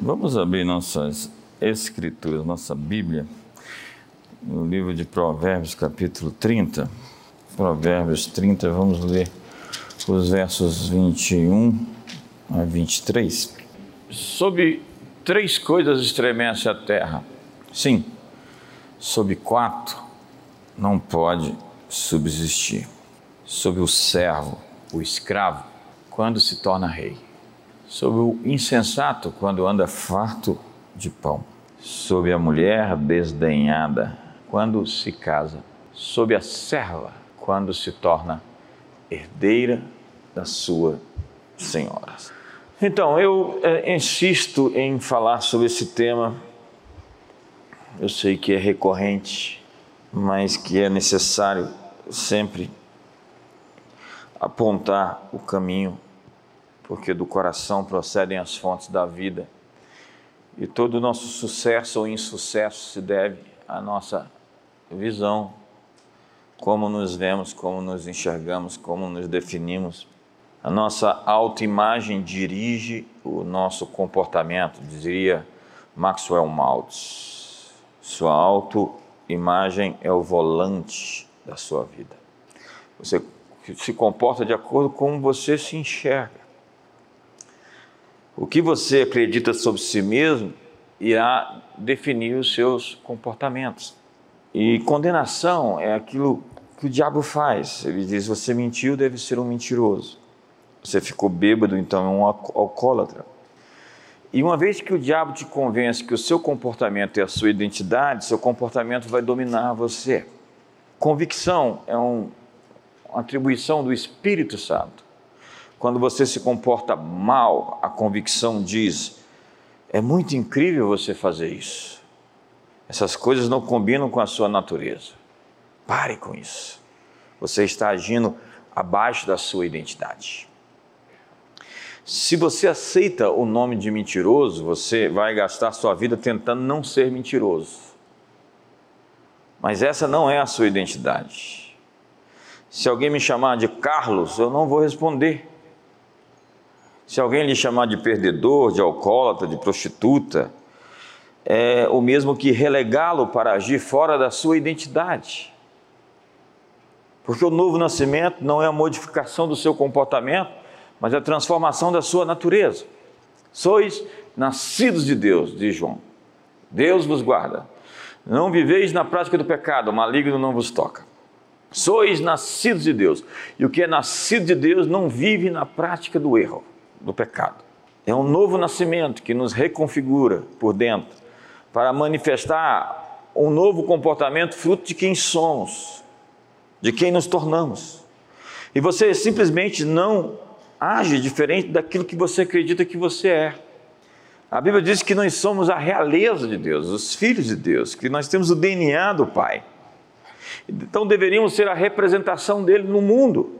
Vamos abrir nossas escrituras, nossa Bíblia, no livro de Provérbios, capítulo 30. Provérbios 30, vamos ler os versos 21 a 23. Sobre três coisas estremece a terra. Sim, sobre quatro não pode subsistir. Sobre o servo, o escravo, quando se torna rei sobre o insensato quando anda farto de pão, sobre a mulher desdenhada quando se casa, sobre a serva quando se torna herdeira da sua senhora. Então, eu é, insisto em falar sobre esse tema. Eu sei que é recorrente, mas que é necessário sempre apontar o caminho porque do coração procedem as fontes da vida. E todo o nosso sucesso ou insucesso se deve à nossa visão, como nos vemos, como nos enxergamos, como nos definimos. A nossa autoimagem dirige o nosso comportamento, diria Maxwell Maltz. Sua autoimagem é o volante da sua vida. Você se comporta de acordo com como você se enxerga. O que você acredita sobre si mesmo irá definir os seus comportamentos. E condenação é aquilo que o diabo faz. Ele diz: você mentiu, deve ser um mentiroso. Você ficou bêbado, então é um alcoólatra. E uma vez que o diabo te convence que o seu comportamento é a sua identidade, seu comportamento vai dominar você. Convicção é um, uma atribuição do Espírito Santo. Quando você se comporta mal, a convicção diz: é muito incrível você fazer isso. Essas coisas não combinam com a sua natureza. Pare com isso. Você está agindo abaixo da sua identidade. Se você aceita o nome de mentiroso, você vai gastar sua vida tentando não ser mentiroso. Mas essa não é a sua identidade. Se alguém me chamar de Carlos, eu não vou responder. Se alguém lhe chamar de perdedor, de alcoólatra, de prostituta, é o mesmo que relegá-lo para agir fora da sua identidade. Porque o novo nascimento não é a modificação do seu comportamento, mas a transformação da sua natureza. Sois nascidos de Deus, diz João. Deus vos guarda. Não viveis na prática do pecado, o maligno não vos toca. Sois nascidos de Deus. E o que é nascido de Deus não vive na prática do erro do pecado. É um novo nascimento que nos reconfigura por dentro para manifestar um novo comportamento fruto de quem somos, de quem nos tornamos. E você simplesmente não age diferente daquilo que você acredita que você é. A Bíblia diz que nós somos a realeza de Deus, os filhos de Deus, que nós temos o DNA do Pai. Então deveríamos ser a representação dele no mundo.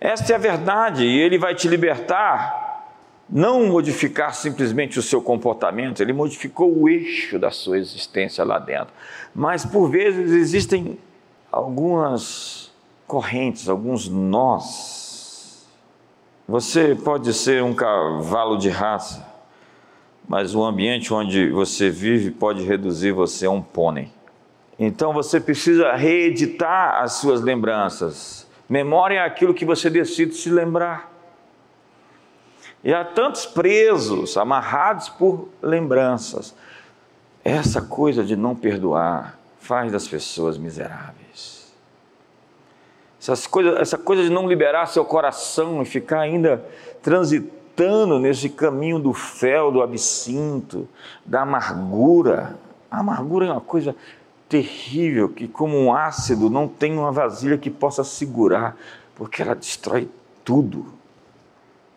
Esta é a verdade e ele vai te libertar, não modificar simplesmente o seu comportamento, ele modificou o eixo da sua existência lá dentro. Mas por vezes existem algumas correntes, alguns nós. Você pode ser um cavalo de raça, mas o ambiente onde você vive pode reduzir você a um pônei. Então você precisa reeditar as suas lembranças Memória é aquilo que você decide se lembrar. E há tantos presos, amarrados por lembranças. Essa coisa de não perdoar faz das pessoas miseráveis. Essas coisas, essa coisa de não liberar seu coração e ficar ainda transitando nesse caminho do fel, do absinto, da amargura. A amargura é uma coisa terrível que, como um ácido, não tem uma vasilha que possa segurar, porque ela destrói tudo.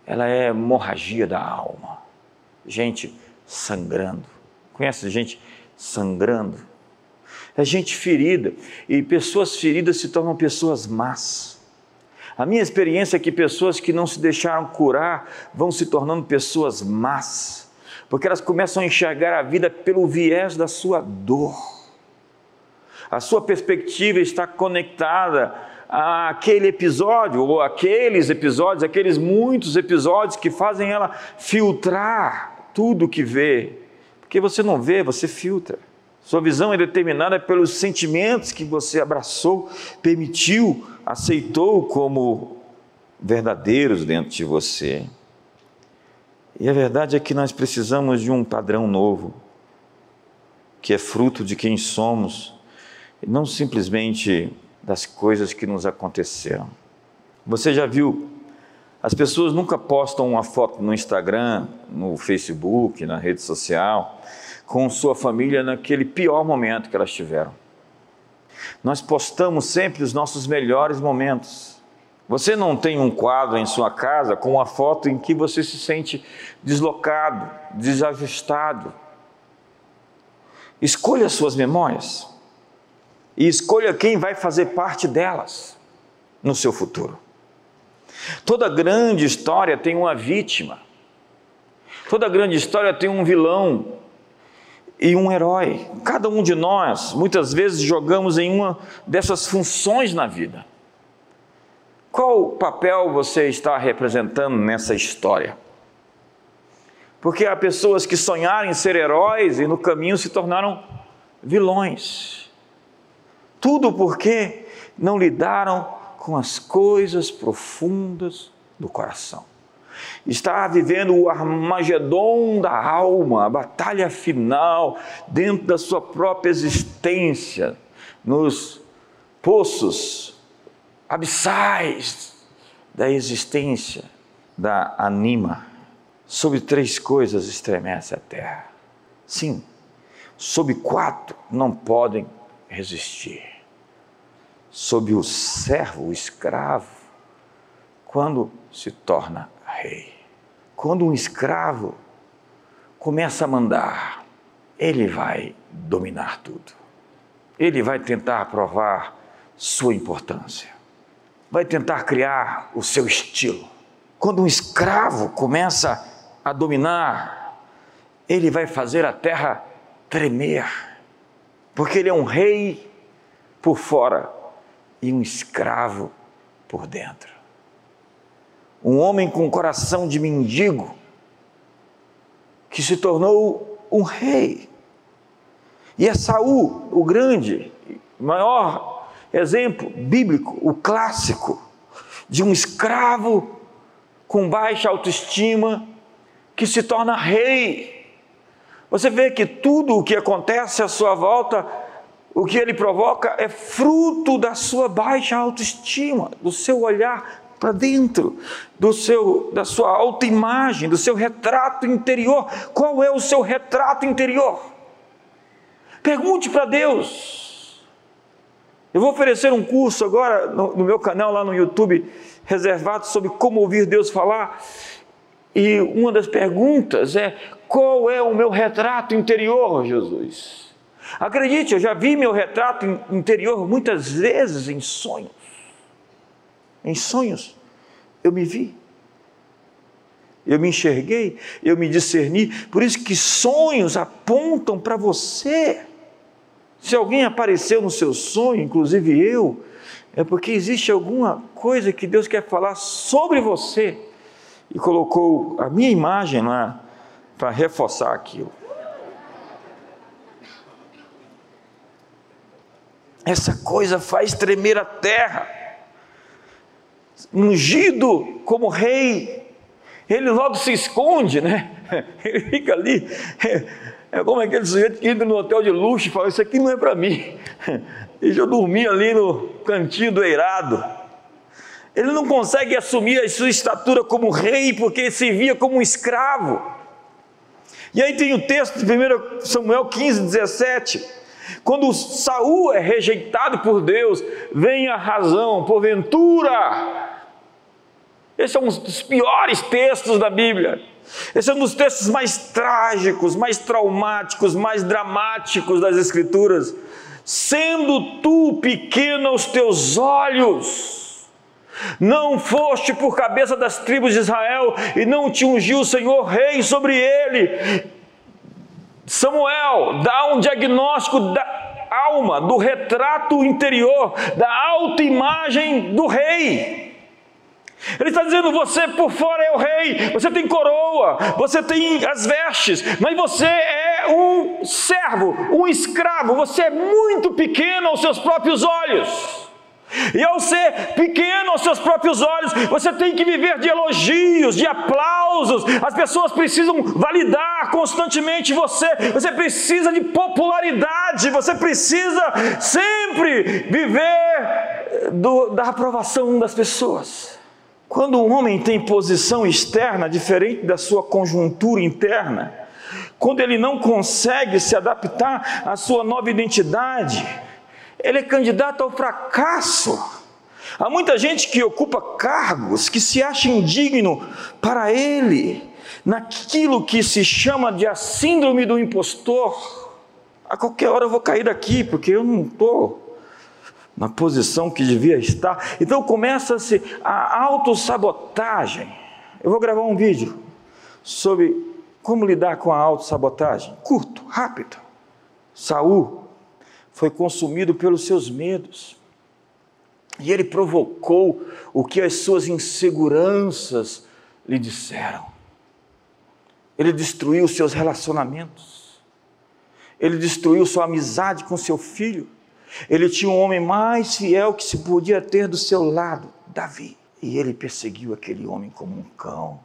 Ela é hemorragia da alma. Gente sangrando. Conhece gente sangrando? É gente ferida. E pessoas feridas se tornam pessoas más. A minha experiência é que pessoas que não se deixaram curar vão se tornando pessoas más, porque elas começam a enxergar a vida pelo viés da sua dor a sua perspectiva está conectada àquele episódio, ou aqueles episódios, aqueles muitos episódios que fazem ela filtrar tudo que vê, porque você não vê, você filtra. Sua visão é determinada pelos sentimentos que você abraçou, permitiu, aceitou como verdadeiros dentro de você. E a verdade é que nós precisamos de um padrão novo, que é fruto de quem somos, não simplesmente das coisas que nos aconteceram. Você já viu as pessoas nunca postam uma foto no Instagram, no Facebook, na rede social, com sua família naquele pior momento que elas tiveram. Nós postamos sempre os nossos melhores momentos. Você não tem um quadro em sua casa com uma foto em que você se sente deslocado, desajustado. Escolha suas memórias e escolha quem vai fazer parte delas no seu futuro. Toda grande história tem uma vítima. Toda grande história tem um vilão e um herói. Cada um de nós, muitas vezes, jogamos em uma dessas funções na vida. Qual papel você está representando nessa história? Porque há pessoas que sonharam em ser heróis e no caminho se tornaram vilões. Tudo porque não lidaram com as coisas profundas do coração. Está vivendo o Armagedon da alma, a batalha final dentro da sua própria existência, nos poços abissais da existência da anima. Sobre três coisas estremece a terra. Sim, sobre quatro não podem resistir sob o servo, o escravo, quando se torna rei. Quando um escravo começa a mandar, ele vai dominar tudo. Ele vai tentar provar sua importância. Vai tentar criar o seu estilo. Quando um escravo começa a dominar, ele vai fazer a terra tremer, porque ele é um rei por fora e um escravo por dentro. Um homem com coração de mendigo que se tornou um rei. E é Saul, o grande, maior exemplo bíblico, o clássico de um escravo com baixa autoestima que se torna rei. Você vê que tudo o que acontece à sua volta o que ele provoca é fruto da sua baixa autoestima, do seu olhar para dentro, do seu, da sua autoimagem, do seu retrato interior. Qual é o seu retrato interior? Pergunte para Deus. Eu vou oferecer um curso agora no, no meu canal lá no YouTube, reservado sobre como ouvir Deus falar. E uma das perguntas é: qual é o meu retrato interior, Jesus? Acredite, eu já vi meu retrato interior muitas vezes em sonhos. Em sonhos, eu me vi. Eu me enxerguei, eu me discerni. Por isso que sonhos apontam para você. Se alguém apareceu no seu sonho, inclusive eu, é porque existe alguma coisa que Deus quer falar sobre você e colocou a minha imagem lá para reforçar aquilo. Essa coisa faz tremer a terra. Ungido como rei, ele logo se esconde, né? Ele fica ali. É como aquele sujeito que entra no hotel de luxo e fala: Isso aqui não é para mim. Deixa eu dormir ali no cantinho do eirado. Ele não consegue assumir a sua estatura como rei porque se via como um escravo. E aí tem o texto de 1 Samuel 15, 17 quando Saul é rejeitado por Deus, vem a razão, porventura. Esse é um dos piores textos da Bíblia. Esse é um dos textos mais trágicos, mais traumáticos, mais dramáticos das Escrituras. Sendo tu pequeno aos teus olhos, não foste por cabeça das tribos de Israel e não te ungiu o Senhor rei sobre ele, Samuel dá um diagnóstico da alma, do retrato interior, da autoimagem do rei. Ele está dizendo: você por fora é o rei, você tem coroa, você tem as vestes, mas você é um servo, um escravo, você é muito pequeno aos seus próprios olhos. E ao ser pequeno aos seus próprios olhos, você tem que viver de elogios, de aplausos. As pessoas precisam validar constantemente você. Você precisa de popularidade. Você precisa sempre viver do, da aprovação das pessoas. Quando um homem tem posição externa diferente da sua conjuntura interna, quando ele não consegue se adaptar à sua nova identidade, ele é candidato ao fracasso. Há muita gente que ocupa cargos que se acha indigno para ele, naquilo que se chama de a síndrome do impostor. A qualquer hora eu vou cair daqui, porque eu não estou na posição que devia estar. Então começa-se a autossabotagem. Eu vou gravar um vídeo sobre como lidar com a autossabotagem. Curto, rápido. Saul foi consumido pelos seus medos. E ele provocou o que as suas inseguranças lhe disseram. Ele destruiu seus relacionamentos. Ele destruiu sua amizade com seu filho ele tinha um homem mais fiel que se podia ter do seu lado, Davi. E ele perseguiu aquele homem como um cão,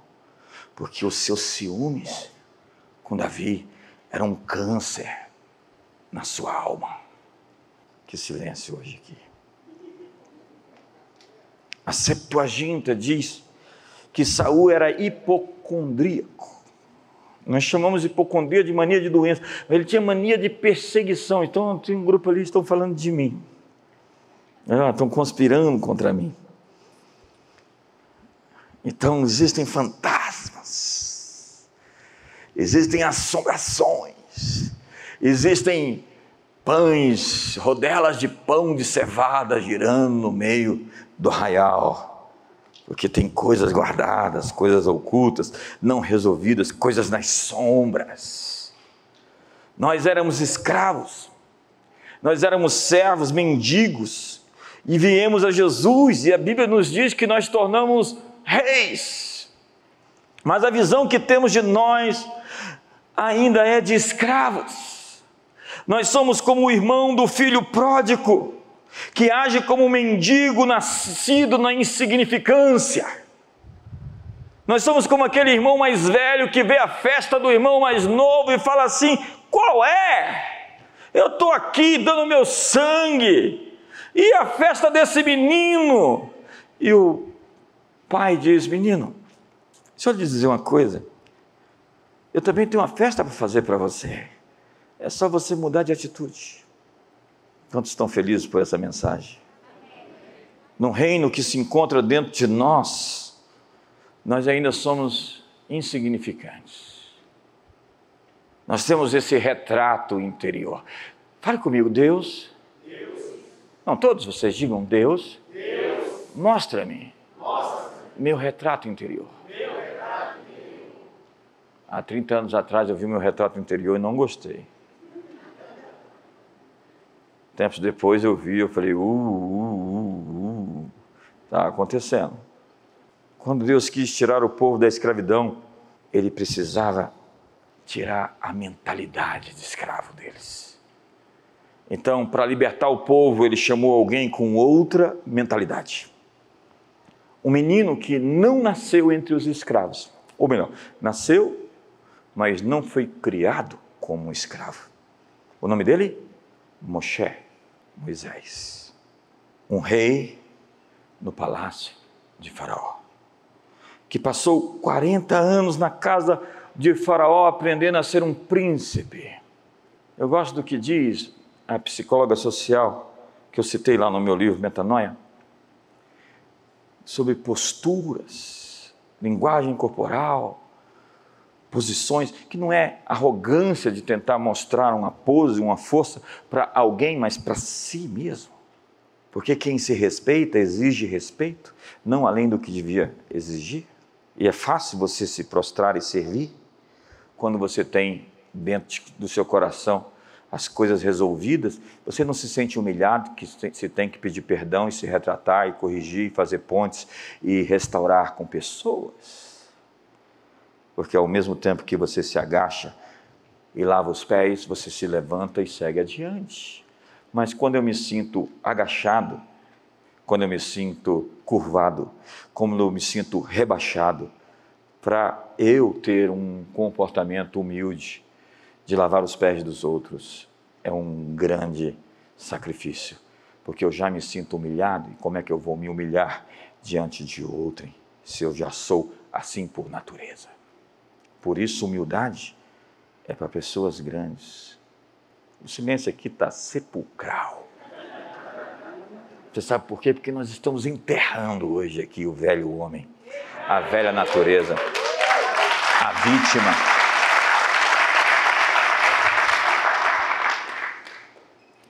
porque os seus ciúmes com Davi eram um câncer na sua alma. Que silêncio hoje aqui. A Septuaginta diz que Saul era hipocondríaco. Nós chamamos hipocondria de mania de doença. Ele tinha mania de perseguição. Então, tem um grupo ali que estão falando de mim. Ah, estão conspirando contra mim. Então, existem fantasmas. Existem assombrações. Existem pães, rodelas de pão de cevada girando no meio do arraial porque tem coisas guardadas, coisas ocultas, não resolvidas, coisas nas sombras. Nós éramos escravos, nós éramos servos, mendigos, e viemos a Jesus, e a Bíblia nos diz que nós tornamos reis. Mas a visão que temos de nós ainda é de escravos. Nós somos como o irmão do filho pródigo que age como um mendigo nascido na insignificância. Nós somos como aquele irmão mais velho que vê a festa do irmão mais novo e fala assim: qual é? Eu estou aqui dando meu sangue, e a festa desse menino? E o pai diz: Menino, deixa eu lhe dizer uma coisa. Eu também tenho uma festa para fazer para você. É só você mudar de atitude. Quantos estão felizes por essa mensagem? Num reino que se encontra dentro de nós, nós ainda somos insignificantes. Nós temos esse retrato interior. Fale comigo, Deus. Deus. Não, todos vocês digam, Deus. Deus. Mostra-me. Mostra meu retrato interior. Meu retrato interior. Há 30 anos atrás eu vi meu retrato interior e não gostei. Tempos depois eu vi, eu falei, uh, uh, uh, uh, está acontecendo. Quando Deus quis tirar o povo da escravidão, ele precisava tirar a mentalidade de escravo deles. Então, para libertar o povo, ele chamou alguém com outra mentalidade. Um menino que não nasceu entre os escravos, ou melhor, nasceu, mas não foi criado como escravo. O nome dele? Moshe. Moisés, um rei no palácio de Faraó, que passou 40 anos na casa de Faraó aprendendo a ser um príncipe. Eu gosto do que diz a psicóloga social, que eu citei lá no meu livro Metanoia, sobre posturas, linguagem corporal, posições, que não é arrogância de tentar mostrar uma pose, uma força para alguém, mas para si mesmo. Porque quem se respeita exige respeito, não além do que devia exigir. E é fácil você se prostrar e servir quando você tem dentro do seu coração as coisas resolvidas, você não se sente humilhado que se tem que pedir perdão e se retratar e corrigir, e fazer pontes e restaurar com pessoas? Porque ao mesmo tempo que você se agacha e lava os pés, você se levanta e segue adiante. Mas quando eu me sinto agachado, quando eu me sinto curvado, quando eu me sinto rebaixado, para eu ter um comportamento humilde, de lavar os pés dos outros é um grande sacrifício, porque eu já me sinto humilhado, e como é que eu vou me humilhar diante de outrem, se eu já sou assim por natureza? Por isso, humildade é para pessoas grandes. O silêncio aqui está sepulcral. Você sabe por quê? Porque nós estamos enterrando hoje aqui o velho homem, a velha natureza, a vítima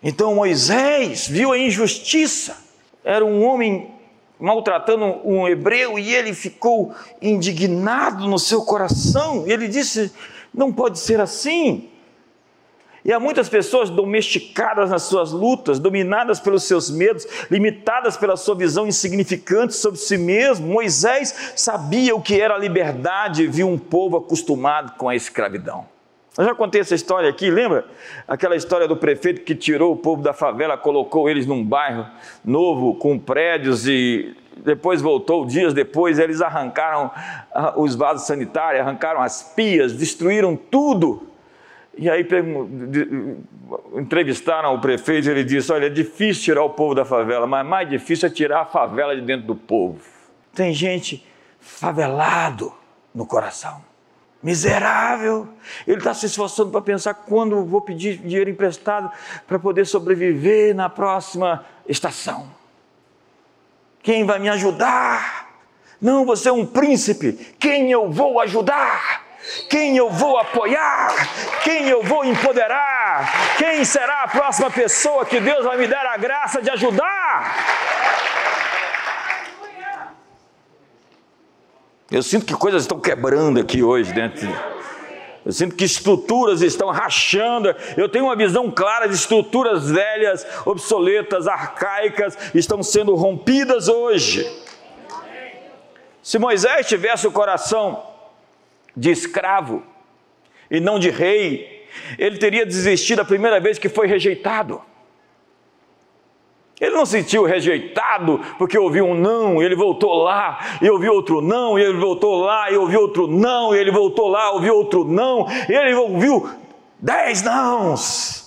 Então Moisés viu a injustiça. Era um homem maltratando um hebreu e ele ficou indignado no seu coração. E ele disse: Não pode ser assim. E há muitas pessoas domesticadas nas suas lutas, dominadas pelos seus medos, limitadas pela sua visão insignificante sobre si mesmo. Moisés sabia o que era a liberdade e viu um povo acostumado com a escravidão. Eu já contei essa história aqui, lembra? Aquela história do prefeito que tirou o povo da favela, colocou eles num bairro novo, com prédios e depois voltou, dias depois, eles arrancaram ah, os vasos sanitários, arrancaram as pias, destruíram tudo. E aí entrevistaram o prefeito ele disse: Olha, é difícil tirar o povo da favela, mas mais difícil é tirar a favela de dentro do povo. Tem gente favelado no coração miserável. Ele está se esforçando para pensar quando vou pedir dinheiro emprestado para poder sobreviver na próxima estação. Quem vai me ajudar? Não, você é um príncipe. Quem eu vou ajudar? Quem eu vou apoiar? Quem eu vou empoderar? Quem será a próxima pessoa que Deus vai me dar a graça de ajudar? Eu sinto que coisas estão quebrando aqui hoje dentro. Eu sinto que estruturas estão rachando. Eu tenho uma visão clara de estruturas velhas, obsoletas, arcaicas, estão sendo rompidas hoje. Se Moisés tivesse o coração de escravo e não de rei, ele teria desistido a primeira vez que foi rejeitado. Ele não se sentiu rejeitado porque ouviu um não, e ele voltou lá, e ouviu outro não, e ele voltou lá, e ouviu outro não, e ele voltou lá, ouviu outro não, e ele ouviu dez nãos.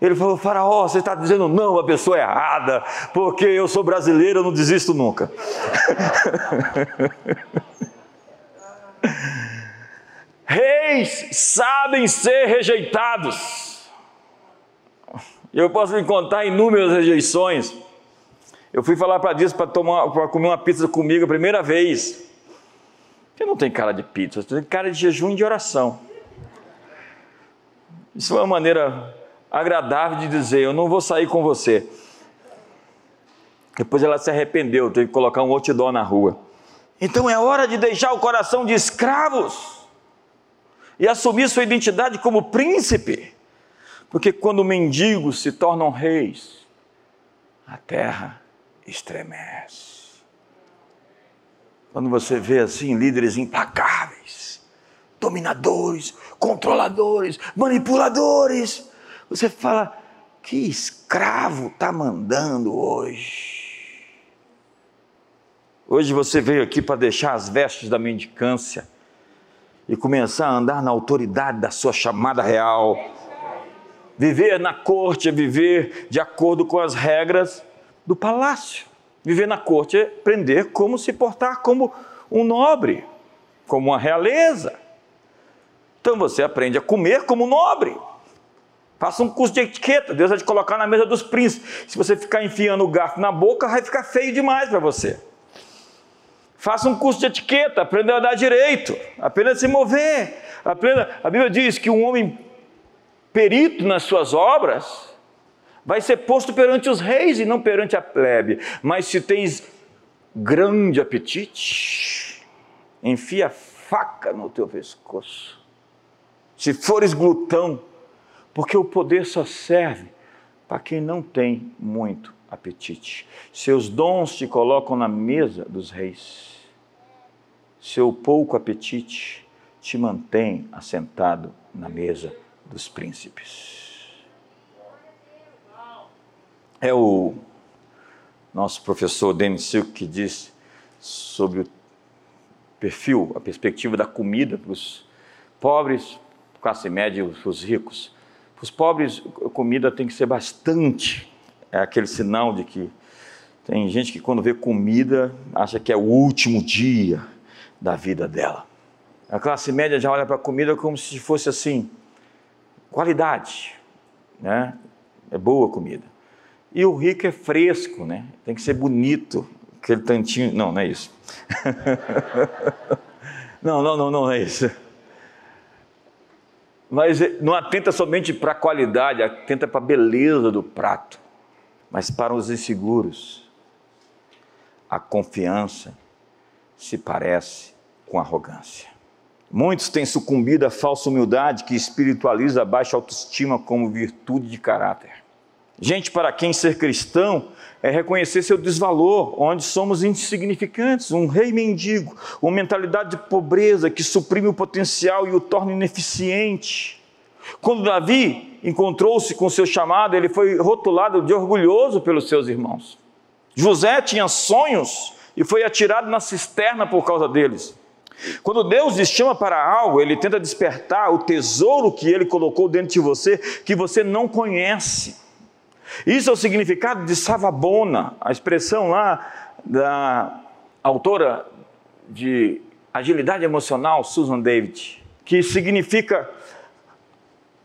Ele falou: Faraó, você está dizendo não a pessoa errada, porque eu sou brasileiro, eu não desisto nunca. Reis sabem ser rejeitados. Eu posso lhe contar inúmeras rejeições. Eu fui falar para Deus para comer uma pizza comigo a primeira vez. Você não tem cara de pizza, você tem cara de jejum e de oração. Isso é uma maneira agradável de dizer: Eu não vou sair com você. Depois ela se arrependeu, teve que colocar um outdoor na rua. Então é hora de deixar o coração de escravos e assumir sua identidade como príncipe. Porque quando mendigos se tornam reis, a terra estremece. Quando você vê assim líderes implacáveis, dominadores, controladores, manipuladores, você fala: que escravo está mandando hoje? Hoje você veio aqui para deixar as vestes da mendicância e começar a andar na autoridade da sua chamada real Viver na corte é viver de acordo com as regras do palácio. Viver na corte é aprender como se portar como um nobre, como uma realeza. Então você aprende a comer como nobre. Faça um curso de etiqueta, Deus vai te colocar na mesa dos príncipes. Se você ficar enfiando o garfo na boca, vai ficar feio demais para você. Faça um curso de etiqueta, aprenda a dar direito, aprenda a se mover. Aprenda. A Bíblia diz que um homem perito nas suas obras, vai ser posto perante os reis e não perante a plebe. Mas se tens grande apetite, enfia faca no teu pescoço. Se fores glutão, Porque o poder só serve para quem não tem muito apetite. Seus dons te colocam na mesa dos reis. Seu pouco apetite te mantém assentado na mesa dos príncipes. É o nosso professor Denis Silk que diz sobre o perfil, a perspectiva da comida para os pobres, classe média e os ricos. Para os pobres, a comida tem que ser bastante. É aquele sinal de que tem gente que quando vê comida acha que é o último dia da vida dela. A classe média já olha para a comida como se fosse assim, qualidade, né? É boa comida. E o rico é fresco, né? Tem que ser bonito, aquele tantinho. Não, não é isso. não, não, não, não é isso. Mas não atenta somente para a qualidade, atenta para a beleza do prato. Mas para os inseguros, a confiança se parece com arrogância. Muitos têm sucumbido à falsa humildade que espiritualiza a baixa autoestima como virtude de caráter. Gente para quem ser cristão é reconhecer seu desvalor, onde somos insignificantes, um rei mendigo, uma mentalidade de pobreza que suprime o potencial e o torna ineficiente. Quando Davi encontrou-se com seu chamado, ele foi rotulado de orgulhoso pelos seus irmãos. José tinha sonhos e foi atirado na cisterna por causa deles. Quando Deus lhe chama para algo, ele tenta despertar o tesouro que ele colocou dentro de você, que você não conhece. Isso é o significado de savabona, a expressão lá da autora de agilidade emocional, Susan David, que significa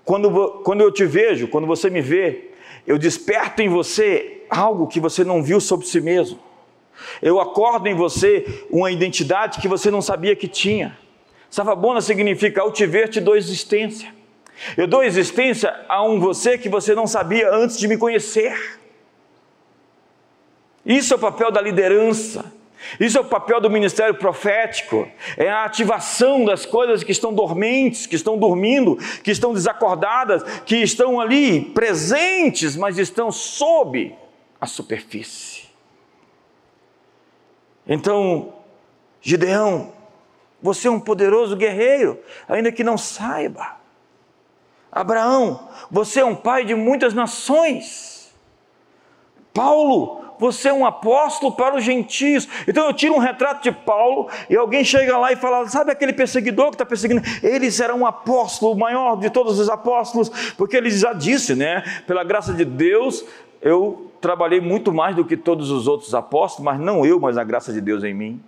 quando, quando eu te vejo, quando você me vê, eu desperto em você algo que você não viu sobre si mesmo. Eu acordo em você uma identidade que você não sabia que tinha. Savabona significa ao te te dou existência. Eu dou existência a um você que você não sabia antes de me conhecer. Isso é o papel da liderança. Isso é o papel do ministério profético, é a ativação das coisas que estão dormentes, que estão dormindo, que estão desacordadas, que estão ali presentes, mas estão sob a superfície. Então, Gideão, você é um poderoso guerreiro, ainda que não saiba. Abraão, você é um pai de muitas nações. Paulo, você é um apóstolo para os gentios. Então eu tiro um retrato de Paulo e alguém chega lá e fala: sabe aquele perseguidor que está perseguindo? Ele será um apóstolo, o maior de todos os apóstolos, porque ele já disse, né? Pela graça de Deus, eu trabalhei muito mais do que todos os outros apóstolos, mas não eu, mas a graça de Deus em mim.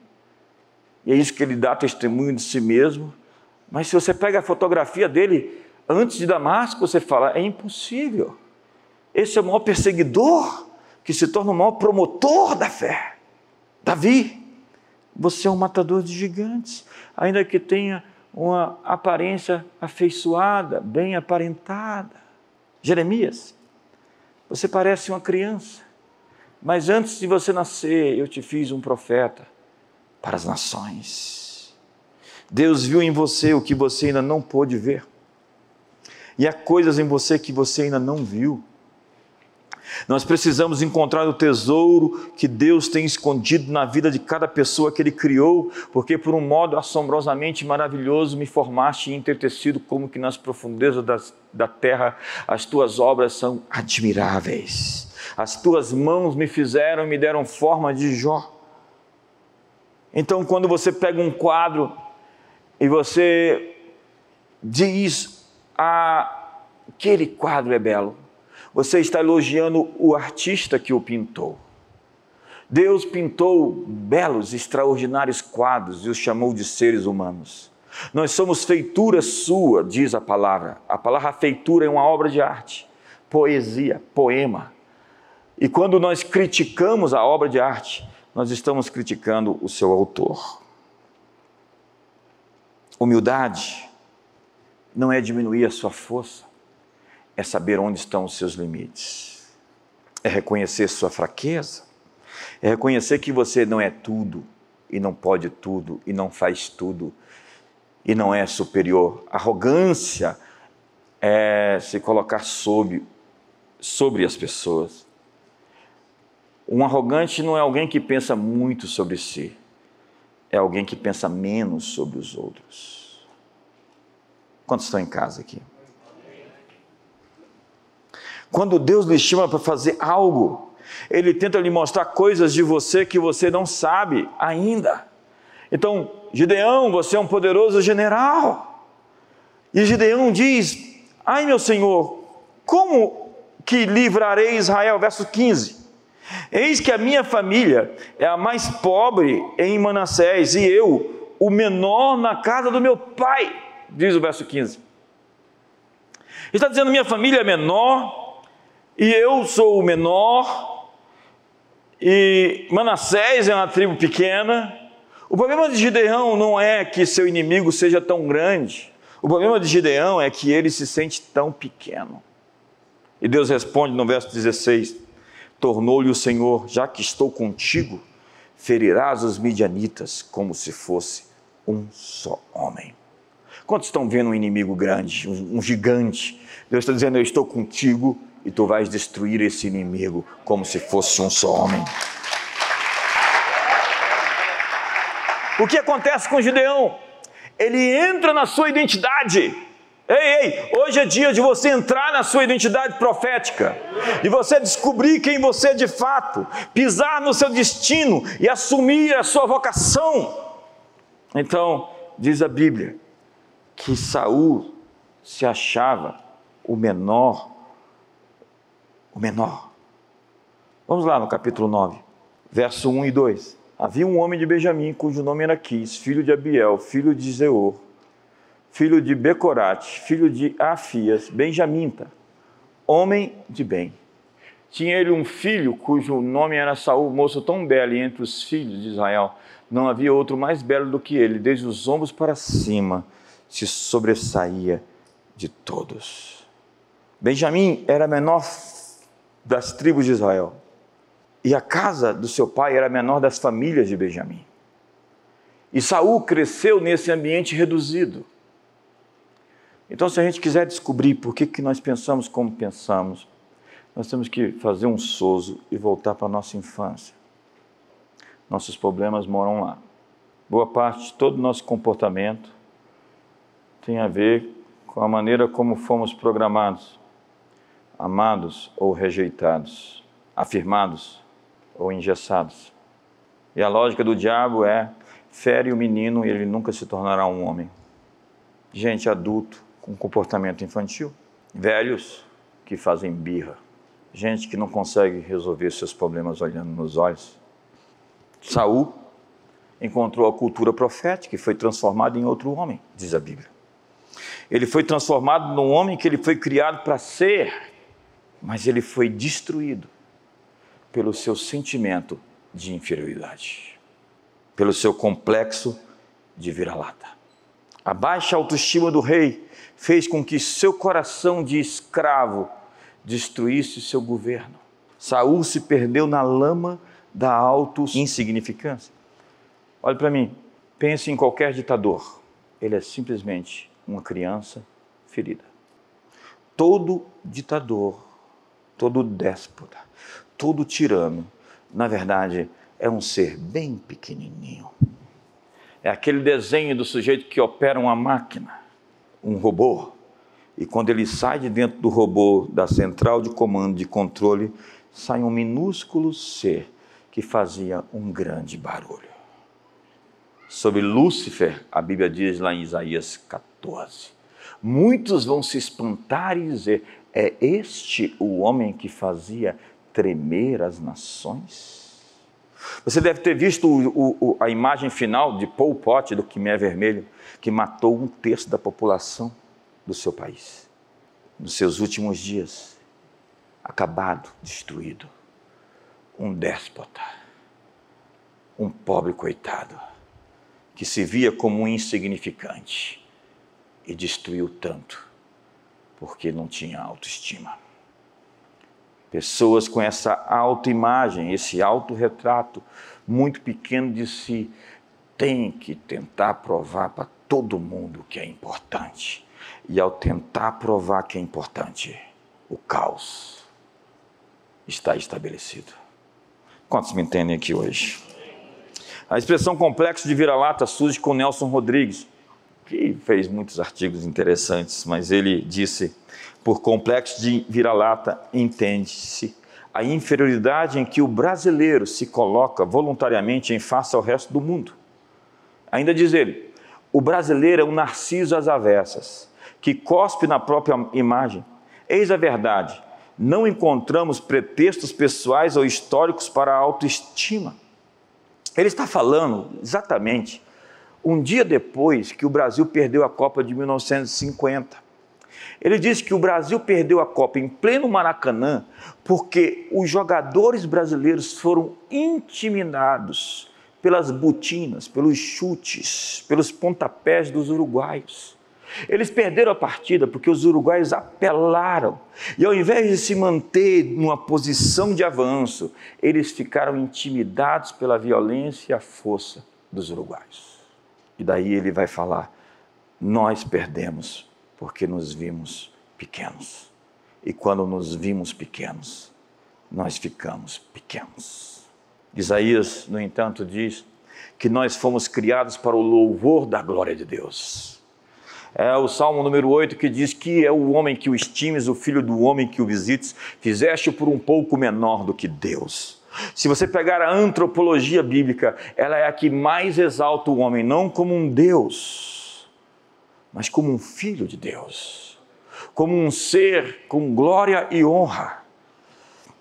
E é isso que ele dá testemunho de si mesmo. Mas se você pega a fotografia dele, antes de Damasco, você fala: é impossível. Esse é o maior perseguidor que se torna o maior promotor da fé. Davi, você é um matador de gigantes, ainda que tenha uma aparência afeiçoada, bem aparentada. Jeremias, você parece uma criança, mas antes de você nascer, eu te fiz um profeta para as nações. Deus viu em você o que você ainda não pôde ver. E há coisas em você que você ainda não viu. Nós precisamos encontrar o tesouro que Deus tem escondido na vida de cada pessoa que Ele criou, porque por um modo assombrosamente maravilhoso me formaste e entretecido como que nas profundezas das, da terra as tuas obras são admiráveis. As tuas mãos me fizeram e me deram forma de Jó. Então, quando você pega um quadro e você diz ah, aquele quadro é belo, você está elogiando o artista que o pintou. Deus pintou belos, extraordinários quadros e os chamou de seres humanos. Nós somos feitura sua, diz a palavra. A palavra feitura é uma obra de arte, poesia, poema. E quando nós criticamos a obra de arte, nós estamos criticando o seu autor. Humildade não é diminuir a sua força, é saber onde estão os seus limites, é reconhecer sua fraqueza, é reconhecer que você não é tudo e não pode tudo e não faz tudo e não é superior. Arrogância é se colocar sob, sobre as pessoas. Um arrogante não é alguém que pensa muito sobre si, é alguém que pensa menos sobre os outros. Quantos estão em casa aqui? Quando Deus lhe chama para fazer algo, Ele tenta lhe mostrar coisas de você que você não sabe ainda. Então, Gideão, você é um poderoso general. E Gideão diz: Ai meu Senhor, como que livrarei Israel? Verso 15. Eis que a minha família é a mais pobre em Manassés, e eu, o menor na casa do meu pai, diz o verso 15. Está dizendo: minha família é menor, e eu sou o menor, e Manassés é uma tribo pequena. O problema de Gideão não é que seu inimigo seja tão grande, o problema de Gideão é que ele se sente tão pequeno. E Deus responde no verso 16: Tornou-lhe o Senhor, já que estou contigo, ferirás os midianitas como se fosse um só homem. Quantos estão vendo um inimigo grande, um, gigante? Deus está dizendo: Eu estou contigo e tu vais destruir esse inimigo como se fosse um só homem. O que acontece com Gideão? Ele entra na sua identidade. Ei, ei, hoje é dia de você entrar na sua identidade profética, de você descobrir quem você é de fato, pisar no seu destino e assumir a sua vocação. Então, diz a Bíblia que Saul se achava o menor, o menor. Vamos lá no capítulo 9, verso 1 e 2. Havia um homem de Benjamim cujo nome era Quis, filho de Abiel, filho de Zeor filho de Becorate, filho de Afias, benjamita, homem de bem. Tinha ele um filho cujo nome era Saul, moço tão belo, e entre os filhos de Israel não havia outro mais belo do que ele, desde os ombros para cima se sobressaía de todos. Benjamim era menor das tribos de Israel, e a casa do seu pai era a menor das famílias de Benjamim. E Saul cresceu nesse ambiente reduzido. Então, se a gente quiser descobrir por que, que nós pensamos como pensamos, nós temos que fazer um sozo e voltar para a nossa infância. Nossos problemas moram lá. Boa parte de todo o nosso comportamento tem a ver com a maneira como fomos programados, amados ou rejeitados, afirmados ou engessados. E a lógica do diabo é: fere o menino e ele nunca se tornará um homem. Gente adulto com comportamento infantil, velhos que fazem birra, gente que não consegue resolver seus problemas olhando nos olhos. Saul encontrou a cultura profética e foi transformado em outro homem, diz a Bíblia. Ele foi transformado num homem que ele foi criado para ser, mas ele foi destruído pelo seu sentimento de inferioridade, pelo seu complexo de vira-lata. A baixa autoestima do rei fez com que seu coração de escravo destruísse seu governo. Saul se perdeu na lama da auto-insignificância. Olhe para mim, pense em qualquer ditador. Ele é simplesmente uma criança ferida. Todo ditador, todo déspota, todo tirano, na verdade, é um ser bem pequenininho. É aquele desenho do sujeito que opera uma máquina um robô, e quando ele sai de dentro do robô, da central de comando de controle, sai um minúsculo ser que fazia um grande barulho. Sobre Lúcifer, a Bíblia diz lá em Isaías 14: Muitos vão se espantar e dizer: É este o homem que fazia tremer as nações? Você deve ter visto o, o, a imagem final de Pol Pot, do Quimé Vermelho, que matou um terço da população do seu país. Nos seus últimos dias, acabado, destruído. Um déspota, um pobre coitado, que se via como um insignificante e destruiu tanto, porque não tinha autoestima. Pessoas com essa autoimagem, esse autorretrato muito pequeno de si, têm que tentar provar para todo mundo que é importante. E ao tentar provar que é importante, o caos está estabelecido. Quantos me entendem aqui hoje? A expressão complexo de vira-lata surge com Nelson Rodrigues, que fez muitos artigos interessantes, mas ele disse: por complexo de vira-lata entende-se a inferioridade em que o brasileiro se coloca voluntariamente em face ao resto do mundo. Ainda diz ele: o brasileiro é um narciso às avessas, que cospe na própria imagem. Eis a verdade: não encontramos pretextos pessoais ou históricos para a autoestima. Ele está falando exatamente um dia depois que o Brasil perdeu a Copa de 1950. Ele disse que o Brasil perdeu a Copa em pleno Maracanã porque os jogadores brasileiros foram intimidados pelas botinas, pelos chutes, pelos pontapés dos uruguaios. Eles perderam a partida porque os uruguaios apelaram. E ao invés de se manter numa posição de avanço, eles ficaram intimidados pela violência e a força dos uruguaios. E daí ele vai falar: nós perdemos porque nos vimos pequenos. E quando nos vimos pequenos, nós ficamos pequenos. Isaías, no entanto, diz que nós fomos criados para o louvor da glória de Deus. É o Salmo número 8 que diz que é o homem que o estimes, o filho do homem que o visites, fizeste por um pouco menor do que Deus. Se você pegar a antropologia bíblica, ela é a que mais exalta o homem, não como um Deus, mas como um filho de Deus, como um ser com glória e honra.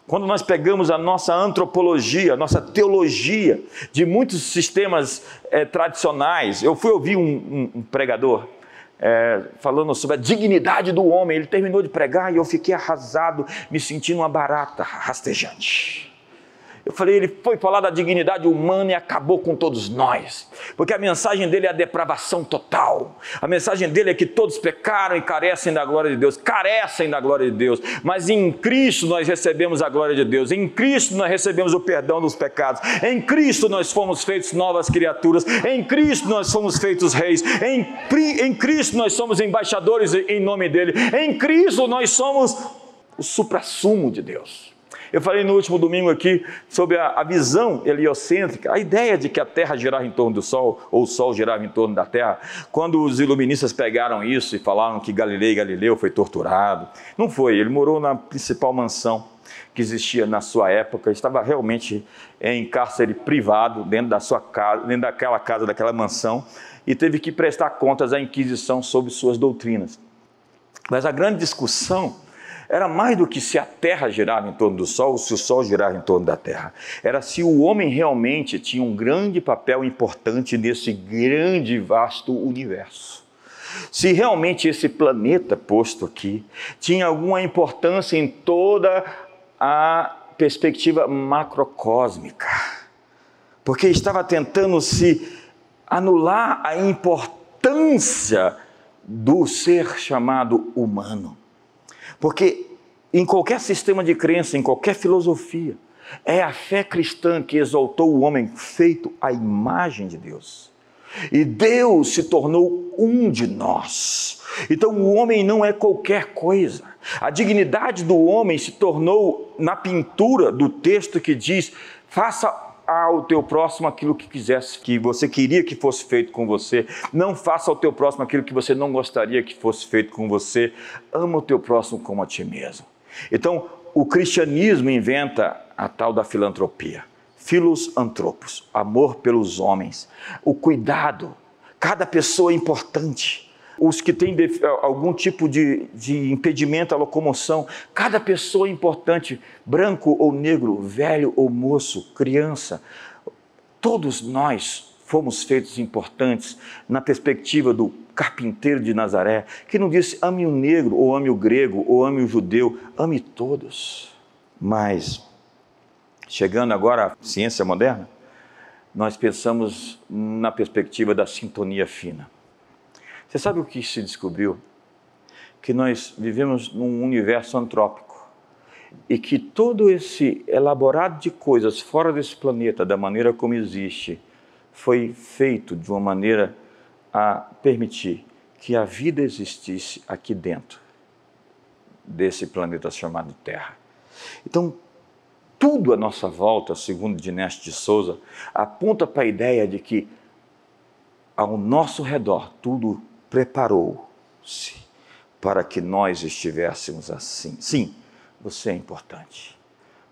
Quando nós pegamos a nossa antropologia, a nossa teologia de muitos sistemas é, tradicionais, eu fui ouvir um, um, um pregador é, falando sobre a dignidade do homem. Ele terminou de pregar e eu fiquei arrasado, me sentindo uma barata rastejante. Eu falei, ele foi falar da dignidade humana e acabou com todos nós, porque a mensagem dele é a depravação total. A mensagem dele é que todos pecaram e carecem da glória de Deus, carecem da glória de Deus, mas em Cristo nós recebemos a glória de Deus, em Cristo nós recebemos o perdão dos pecados, em Cristo nós fomos feitos novas criaturas, em Cristo nós fomos feitos reis, em, em Cristo nós somos embaixadores em nome dele, em Cristo nós somos o suprassumo de Deus. Eu falei no último domingo aqui sobre a, a, visão heliocêntrica, a ideia de que a Terra girava em torno do Sol, ou o Sol girava em torno da Terra. Quando os iluministas pegaram isso e falaram que Galileu Galileu foi torturado, não foi, ele morou na principal mansão que existia na sua época, estava realmente em cárcere privado, dentro da sua casa, dentro daquela casa, daquela mansão, e teve que prestar contas à Inquisição sobre suas doutrinas. Mas a grande discussão era mais do que se a Terra girava em torno do Sol ou se o Sol girava em torno da Terra. Era se o homem realmente tinha um grande papel importante nesse grande e vasto universo. Se realmente esse planeta posto aqui tinha alguma importância em toda a perspectiva macrocósmica, porque estava tentando se anular a importância do ser chamado humano. Porque em qualquer sistema de crença, em qualquer filosofia, é a fé cristã que exaltou o homem feito à imagem de Deus. E Deus se tornou um de nós. Então o homem não é qualquer coisa. A dignidade do homem se tornou na pintura do texto que diz: faça ao teu próximo aquilo que quisesse, que você queria que fosse feito com você. Não faça ao teu próximo aquilo que você não gostaria que fosse feito com você. Ama o teu próximo como a ti mesmo. Então, o cristianismo inventa a tal da filantropia. Filos antropos, amor pelos homens, o cuidado. Cada pessoa é importante os que têm algum tipo de, de impedimento à locomoção. Cada pessoa é importante, branco ou negro, velho ou moço, criança. Todos nós fomos feitos importantes na perspectiva do carpinteiro de Nazaré, que não disse ame o negro, ou ame o grego, ou ame o judeu, ame todos. Mas, chegando agora à ciência moderna, nós pensamos na perspectiva da sintonia fina. Você sabe o que se descobriu? Que nós vivemos num universo antrópico e que todo esse elaborado de coisas fora desse planeta, da maneira como existe, foi feito de uma maneira a permitir que a vida existisse aqui dentro desse planeta chamado Terra. Então, tudo à nossa volta, segundo Dinécio de Souza, aponta para a ideia de que ao nosso redor tudo preparou-se para que nós estivéssemos assim. Sim, você é importante.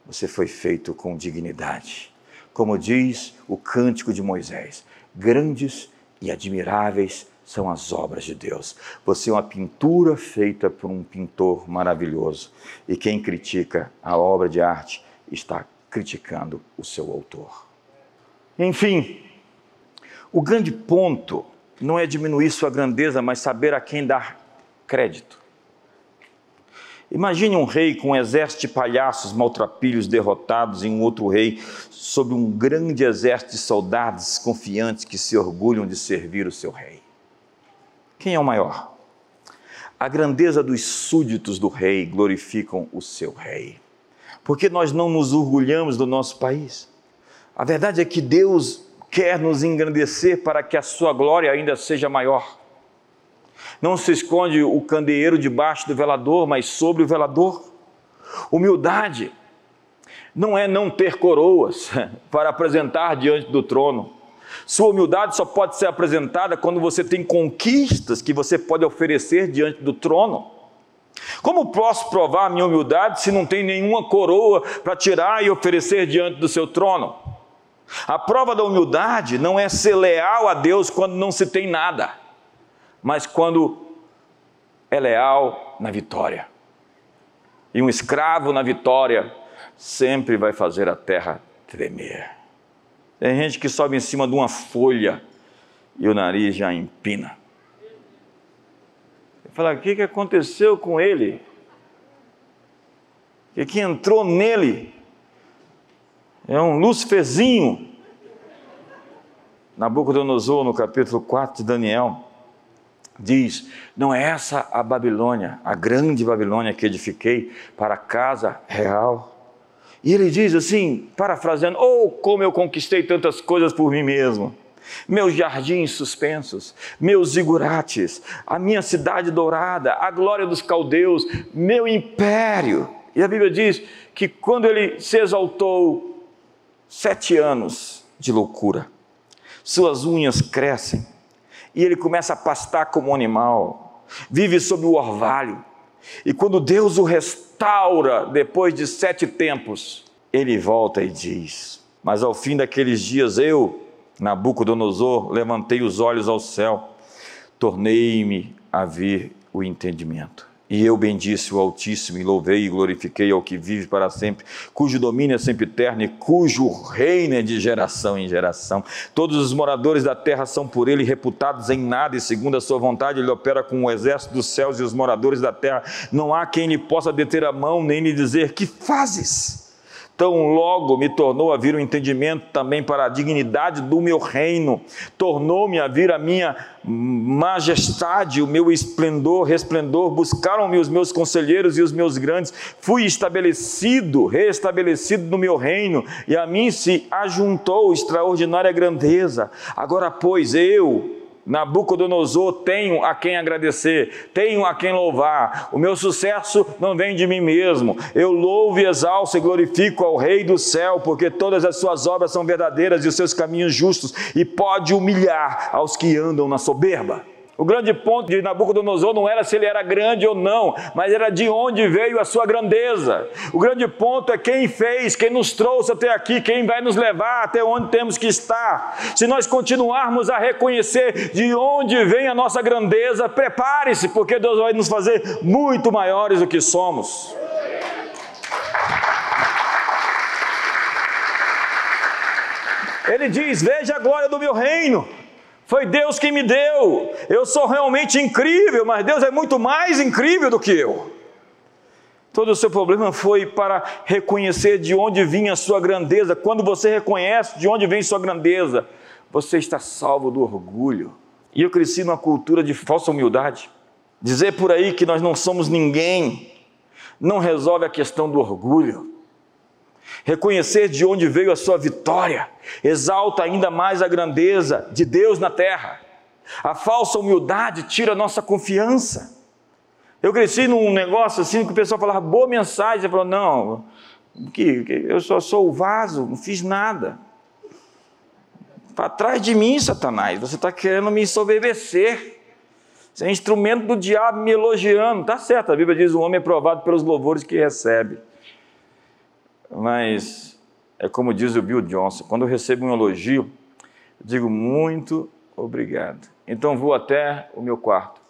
Você foi feito com dignidade. Como diz o cântico de Moisés, grandes e admiráveis são as obras de Deus. Você é uma pintura feita por um pintor maravilhoso. E quem critica a obra de arte está criticando o seu autor. Enfim, o grande ponto não é diminuir sua grandeza, mas saber a quem dar crédito. Imagine um rei com um exército de palhaços maltrapilhos derrotados e um outro rei sob um grande exército de soldados confiantes que se orgulham de servir o seu rei. Quem é o maior? A grandeza dos súditos do rei glorificam o seu rei. Porque nós não nos orgulhamos do nosso país. A verdade é que Deus quer nos engrandecer para que a sua glória ainda seja maior. Não se esconde o candeeiro debaixo do velador, mas sobre o velador. Humildade não é não ter coroas para apresentar diante do trono. Sua humildade só pode ser apresentada quando você tem conquistas que você pode oferecer diante do trono. Como posso provar minha humildade se não tem nenhuma coroa para tirar e oferecer diante do seu trono? A prova da humildade não é ser leal a Deus quando não se tem nada, mas quando é leal na vitória. E um escravo na vitória sempre vai fazer a terra tremer. Tem gente que sobe em cima de uma folha e o nariz já empina. Fala, o que, que aconteceu com ele? O que, que entrou nele? É um Luciferzinho. Nabucodonosor, no capítulo 4 de Daniel, diz: Não é essa a Babilônia, a grande Babilônia que edifiquei para a casa real. E ele diz assim, parafraseando: Oh, como eu conquistei tantas coisas por mim mesmo. Meus jardins suspensos, meus zigurates, a minha cidade dourada, a glória dos caldeus, meu império. E a Bíblia diz que quando ele se exaltou sete anos de loucura. Suas unhas crescem e ele começa a pastar como um animal, vive sob o orvalho. E quando Deus o restaura depois de sete tempos, ele volta e diz: Mas ao fim daqueles dias eu, Nabucodonosor, levantei os olhos ao céu, tornei-me a ver o entendimento. E eu bendisse o Altíssimo, e louvei e glorifiquei ao que vive para sempre, cujo domínio é sempre eterno e cujo reino é de geração em geração. Todos os moradores da terra são por ele reputados em nada, e segundo a sua vontade, ele opera com o exército dos céus e os moradores da terra. Não há quem lhe possa deter a mão, nem lhe dizer: Que fazes? Tão logo me tornou a vir o entendimento também para a dignidade do meu reino, tornou-me a vir a minha majestade, o meu esplendor, resplendor, buscaram-me os meus conselheiros e os meus grandes, fui estabelecido, restabelecido no meu reino, e a mim se ajuntou extraordinária grandeza. Agora, pois, eu, Nabucodonosor, tenho a quem agradecer, tenho a quem louvar. O meu sucesso não vem de mim mesmo. Eu louvo exalço e glorifico ao Rei do céu, porque todas as suas obras são verdadeiras e os seus caminhos justos, e pode humilhar aos que andam na soberba. O grande ponto de Nabucodonosor não era se ele era grande ou não, mas era de onde veio a sua grandeza. O grande ponto é quem fez, quem nos trouxe até aqui, quem vai nos levar até onde temos que estar. Se nós continuarmos a reconhecer de onde vem a nossa grandeza, prepare-se, porque Deus vai nos fazer muito maiores do que somos. Ele diz: Veja a glória do meu reino. Foi Deus quem me deu. Eu sou realmente incrível, mas Deus é muito mais incrível do que eu. Todo o seu problema foi para reconhecer de onde vinha a sua grandeza. Quando você reconhece de onde vem sua grandeza, você está salvo do orgulho. E eu cresci numa cultura de falsa humildade. Dizer por aí que nós não somos ninguém não resolve a questão do orgulho reconhecer de onde veio a sua vitória, exalta ainda mais a grandeza de Deus na terra. A falsa humildade tira a nossa confiança. Eu cresci num negócio assim que o pessoal falava boa mensagem, você falou, não, que, que eu só sou o vaso, não fiz nada. Para trás de mim, Satanás, você está querendo me ensoberbecer. Você é instrumento do diabo me elogiando. Tá certo, a Bíblia diz: o homem é provado pelos louvores que recebe. Mas é como diz o Bill Johnson: quando eu recebo um elogio, digo muito obrigado. Então vou até o meu quarto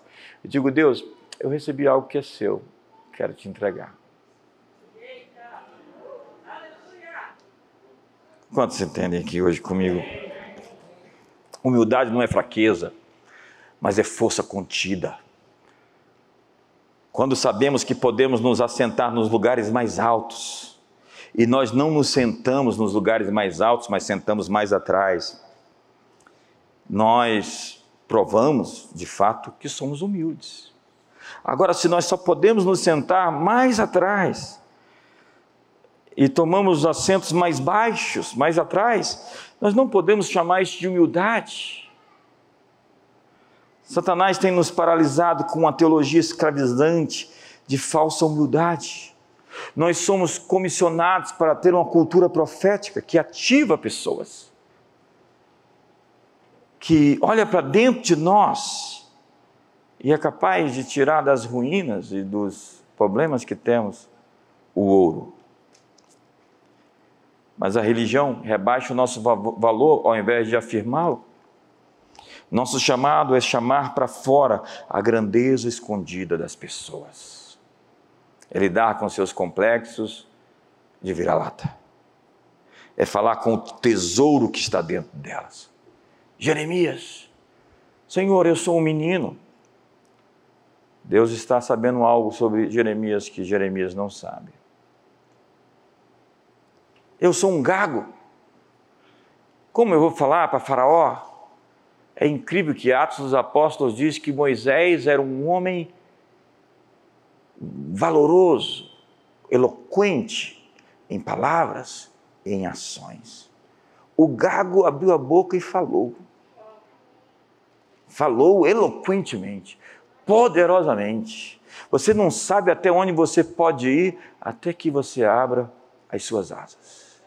e digo: Deus, eu recebi algo que é seu, quero te entregar. Quantos entendem aqui hoje comigo? Humildade não é fraqueza, mas é força contida. Quando sabemos que podemos nos assentar nos lugares mais altos, e nós não nos sentamos nos lugares mais altos, mas sentamos mais atrás, nós provamos, de fato, que somos humildes. Agora, se nós só podemos nos sentar mais atrás e tomamos os assentos mais baixos, mais atrás, nós não podemos chamar isso de humildade. Satanás tem nos paralisado com uma teologia escravizante de falsa humildade. Nós somos comissionados para ter uma cultura profética que ativa pessoas, que olha para dentro de nós e é capaz de tirar das ruínas e dos problemas que temos o ouro. Mas a religião rebaixa o nosso valor ao invés de afirmá-lo. Nosso chamado é chamar para fora a grandeza escondida das pessoas. É lidar com seus complexos de vira-lata. É falar com o tesouro que está dentro delas. Jeremias, Senhor, eu sou um menino. Deus está sabendo algo sobre Jeremias que Jeremias não sabe. Eu sou um gago. Como eu vou falar para Faraó? É incrível que Atos dos Apóstolos diz que Moisés era um homem valoroso, eloquente em palavras e em ações. O gago abriu a boca e falou. Falou eloquentemente, poderosamente. Você não sabe até onde você pode ir até que você abra as suas asas.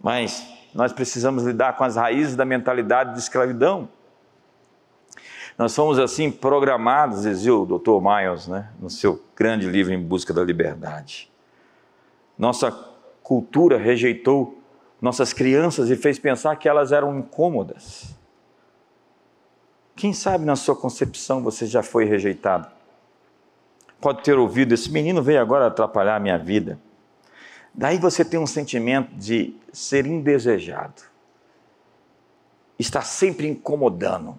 Mas nós precisamos lidar com as raízes da mentalidade de escravidão. Nós fomos assim programados, dizia o Dr. Miles, né, no seu grande livro Em Busca da Liberdade. Nossa cultura rejeitou nossas crianças e fez pensar que elas eram incômodas. Quem sabe na sua concepção você já foi rejeitado? Pode ter ouvido: esse menino veio agora atrapalhar a minha vida. Daí você tem um sentimento de ser indesejado, está sempre incomodando.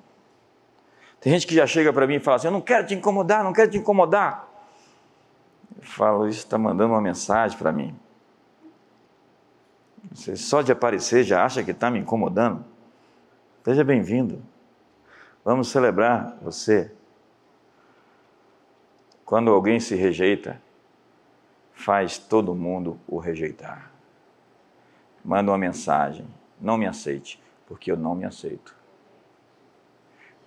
Tem gente que já chega para mim e fala assim: Eu não quero te incomodar, não quero te incomodar. Eu falo, isso está mandando uma mensagem para mim. Você só de aparecer já acha que está me incomodando? Seja bem-vindo. Vamos celebrar você. Quando alguém se rejeita, faz todo mundo o rejeitar. Manda uma mensagem: não me aceite, porque eu não me aceito.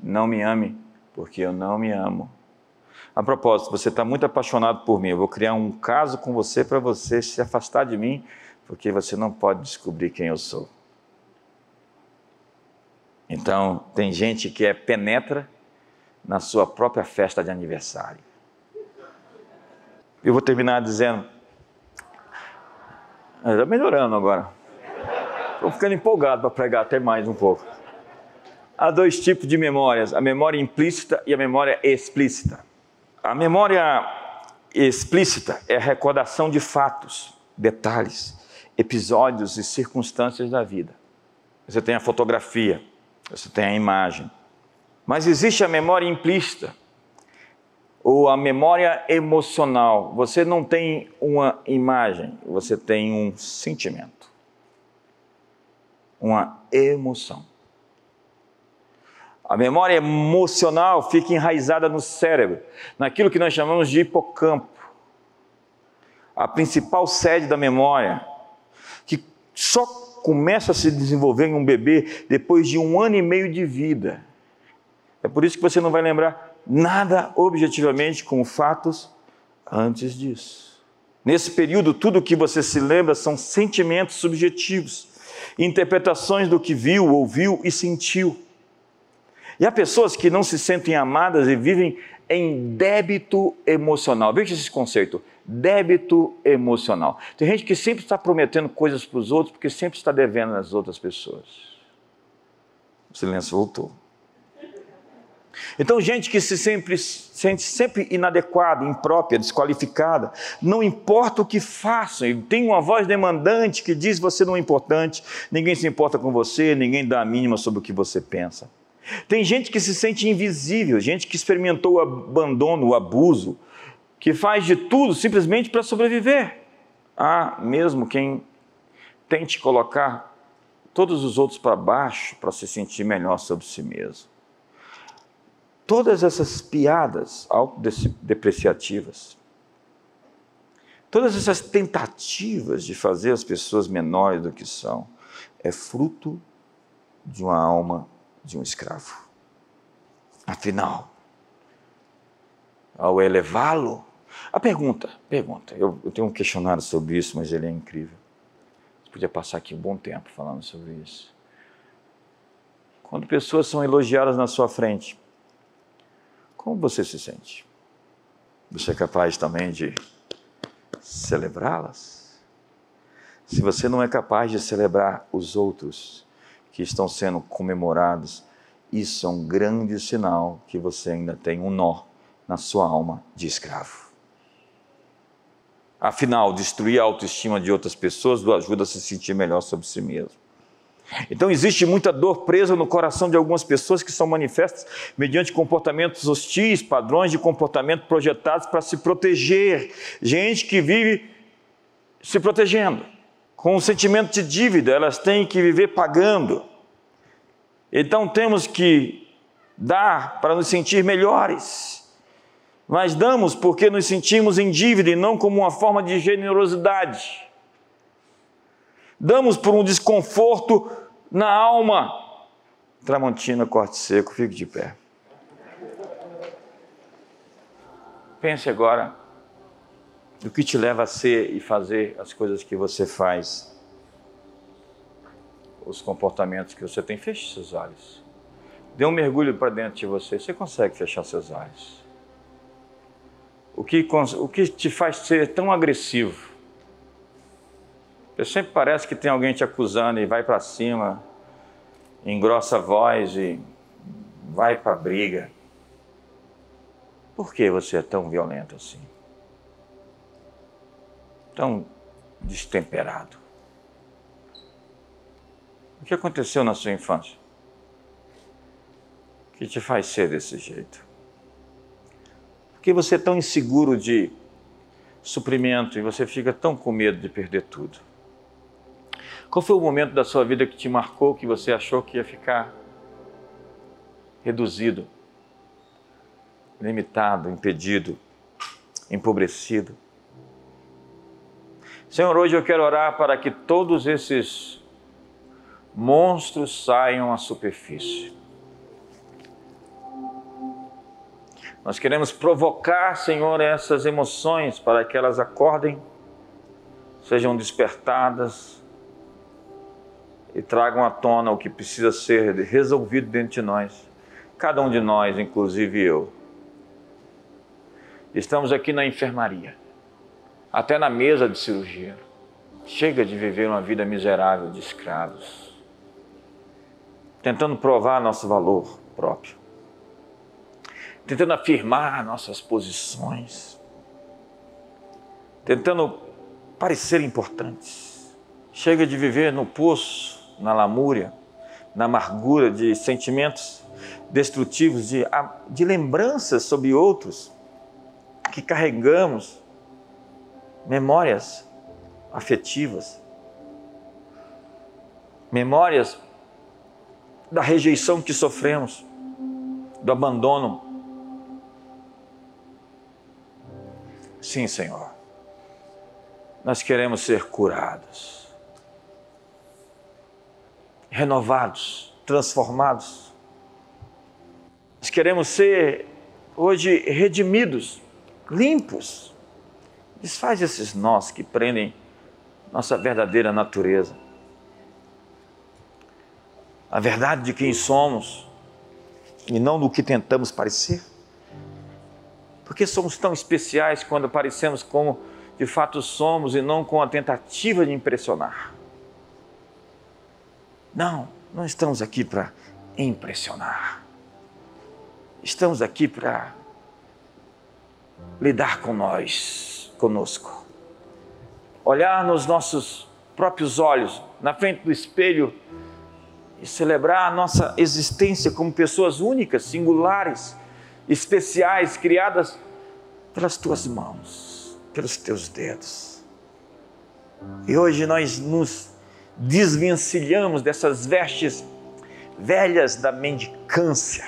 Não me ame, porque eu não me amo. A propósito, você está muito apaixonado por mim. Eu vou criar um caso com você para você se afastar de mim, porque você não pode descobrir quem eu sou. Então, tem gente que é penetra na sua própria festa de aniversário. Eu vou terminar dizendo. Está melhorando agora. Estou ficando empolgado para pregar até mais um pouco. Há dois tipos de memórias: a memória implícita e a memória explícita. A memória explícita é a recordação de fatos, detalhes, episódios e circunstâncias da vida. Você tem a fotografia, você tem a imagem. Mas existe a memória implícita, ou a memória emocional. Você não tem uma imagem, você tem um sentimento, uma emoção. A memória emocional fica enraizada no cérebro, naquilo que nós chamamos de hipocampo, a principal sede da memória, que só começa a se desenvolver em um bebê depois de um ano e meio de vida. É por isso que você não vai lembrar nada objetivamente com fatos antes disso. Nesse período, tudo o que você se lembra são sentimentos subjetivos, interpretações do que viu, ouviu e sentiu. E há pessoas que não se sentem amadas e vivem em débito emocional. Veja esse conceito: débito emocional. Tem gente que sempre está prometendo coisas para os outros porque sempre está devendo às outras pessoas. O silêncio voltou. Então, gente que se sempre, sente sempre inadequada, imprópria, desqualificada, não importa o que façam, tem uma voz demandante que diz você não é importante, ninguém se importa com você, ninguém dá a mínima sobre o que você pensa. Tem gente que se sente invisível, gente que experimentou o abandono, o abuso, que faz de tudo simplesmente para sobreviver. Há mesmo quem tente colocar todos os outros para baixo para se sentir melhor sobre si mesmo. Todas essas piadas autodepreciativas, todas essas tentativas de fazer as pessoas menores do que são, é fruto de uma alma de um escravo. Afinal, ao elevá-lo, a pergunta, pergunta, eu, eu, tenho um questionário sobre isso, mas ele é incrível. Você podia passar aqui um bom tempo falando sobre isso. Quando pessoas são elogiadas na sua frente, como você se sente? Você é capaz também de celebrá-las? Se você não é capaz de celebrar os outros, que estão sendo comemorados, isso é um grande sinal que você ainda tem um nó na sua alma de escravo. Afinal, destruir a autoestima de outras pessoas o ajuda a se sentir melhor sobre si mesmo. Então, existe muita dor presa no coração de algumas pessoas que são manifestas mediante comportamentos hostis, padrões de comportamento projetados para se proteger. Gente que vive se protegendo com um sentimento de dívida, elas têm que viver pagando. Então temos que dar para nos sentir melhores. Mas damos porque nos sentimos em dívida e não como uma forma de generosidade. Damos por um desconforto na alma. Tramontina, corte seco, fique de pé. Pense agora do que te leva a ser e fazer as coisas que você faz, os comportamentos que você tem. Feche seus olhos. Dê um mergulho para dentro de você. Você consegue fechar seus olhos. O que, o que te faz ser tão agressivo? Você sempre parece que tem alguém te acusando e vai para cima, engrossa a voz e vai para a briga. Por que você é tão violento assim? Tão destemperado? O que aconteceu na sua infância? Que te faz ser desse jeito? Por que você é tão inseguro de suprimento e você fica tão com medo de perder tudo? Qual foi o momento da sua vida que te marcou que você achou que ia ficar reduzido, limitado, impedido, empobrecido? Senhor, hoje eu quero orar para que todos esses monstros saiam à superfície. Nós queremos provocar, Senhor, essas emoções para que elas acordem, sejam despertadas e tragam à tona o que precisa ser resolvido dentro de nós, cada um de nós, inclusive eu. Estamos aqui na enfermaria até na mesa de cirurgia. Chega de viver uma vida miserável de escravos, tentando provar nosso valor próprio, tentando afirmar nossas posições, tentando parecer importantes. Chega de viver no poço, na lamúria, na amargura de sentimentos destrutivos, de, de lembranças sobre outros que carregamos memórias afetivas, memórias da rejeição que sofremos, do abandono. Sim, Senhor, nós queremos ser curados, renovados, transformados. Nós queremos ser hoje redimidos, limpos. Desfaz esses nós que prendem nossa verdadeira natureza. A verdade de quem somos e não do que tentamos parecer. Porque somos tão especiais quando parecemos como de fato somos e não com a tentativa de impressionar. Não, não estamos aqui para impressionar. Estamos aqui para lidar com nós, conosco. Olhar nos nossos próprios olhos, na frente do espelho e celebrar a nossa existência como pessoas únicas, singulares, especiais, criadas pelas tuas mãos, pelos teus dedos. E hoje nós nos desvencilhamos dessas vestes velhas da mendicância,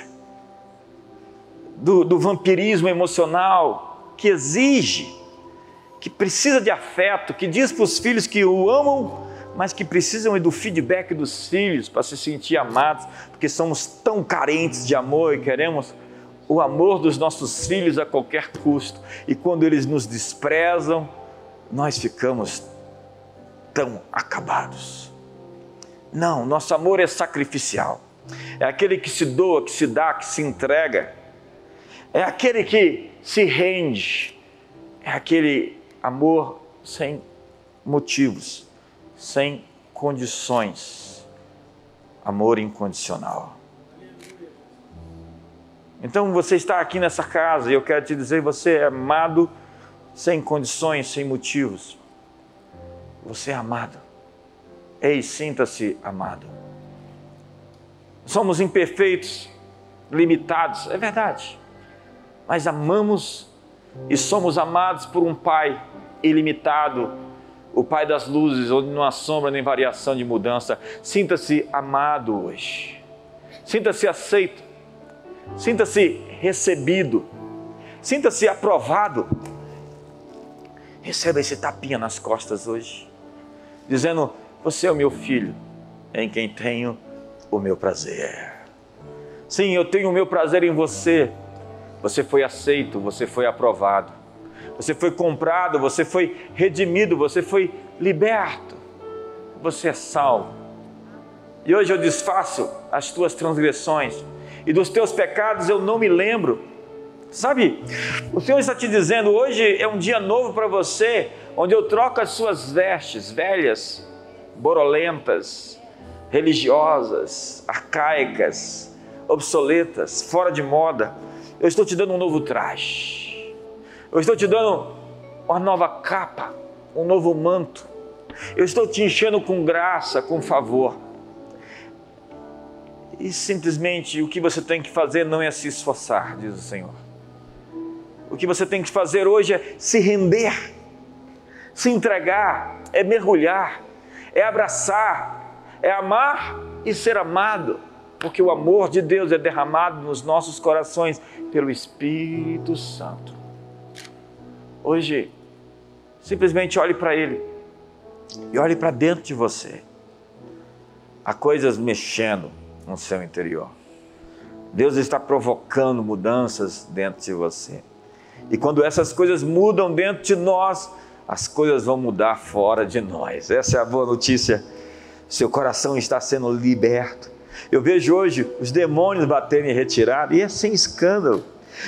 do, do vampirismo emocional que exige, que precisa de afeto, que diz para os filhos que o amam mas que precisam do feedback dos filhos para se sentir amados, porque somos tão carentes de amor e queremos o amor dos nossos filhos a qualquer custo. E quando eles nos desprezam, nós ficamos tão acabados. Não, nosso amor é sacrificial. É aquele que se doa, que se dá, que se entrega. É aquele que se rende. É aquele amor sem motivos sem condições. Amor incondicional. Então você está aqui nessa casa e eu quero te dizer: você é amado sem condições, sem motivos. Você é amado. Ei, sinta-se amado. Somos imperfeitos, limitados, é verdade. Mas amamos e somos amados por um Pai ilimitado, o Pai das luzes, onde não há sombra nem variação de mudança. Sinta-se amado hoje. Sinta-se aceito. Sinta-se recebido. Sinta-se aprovado. Receba esse tapinha nas costas hoje, dizendo: Você é o meu filho, em quem tenho o meu prazer. Sim, eu tenho o meu prazer em você. Você foi aceito, você foi aprovado você foi comprado, você foi redimido, você foi liberto, você é salvo. E hoje eu desfaço as tuas transgressões e dos teus pecados eu não me lembro. Sabe, o Senhor está te dizendo: hoje é um dia novo para você, onde eu troco as suas vestes velhas, borolentas, religiosas, arcaicas, obsoletas, fora de moda. Eu estou te dando um novo traje eu estou te dando uma nova capa, um novo manto. Eu estou te enchendo com graça, com favor. E simplesmente o que você tem que fazer não é se esforçar, diz o Senhor. O que você tem que fazer hoje é se render, se entregar, é mergulhar, é abraçar, é amar e ser amado, porque o amor de Deus é derramado nos nossos corações pelo Espírito Santo. Hoje, simplesmente olhe para Ele e olhe para dentro de você. Há coisas mexendo no seu interior. Deus está provocando mudanças dentro de você. E quando essas coisas mudam dentro de nós, as coisas vão mudar fora de nós. Essa é a boa notícia. Seu coração está sendo liberto. Eu vejo hoje os demônios baterem em retirada e é sem escândalo.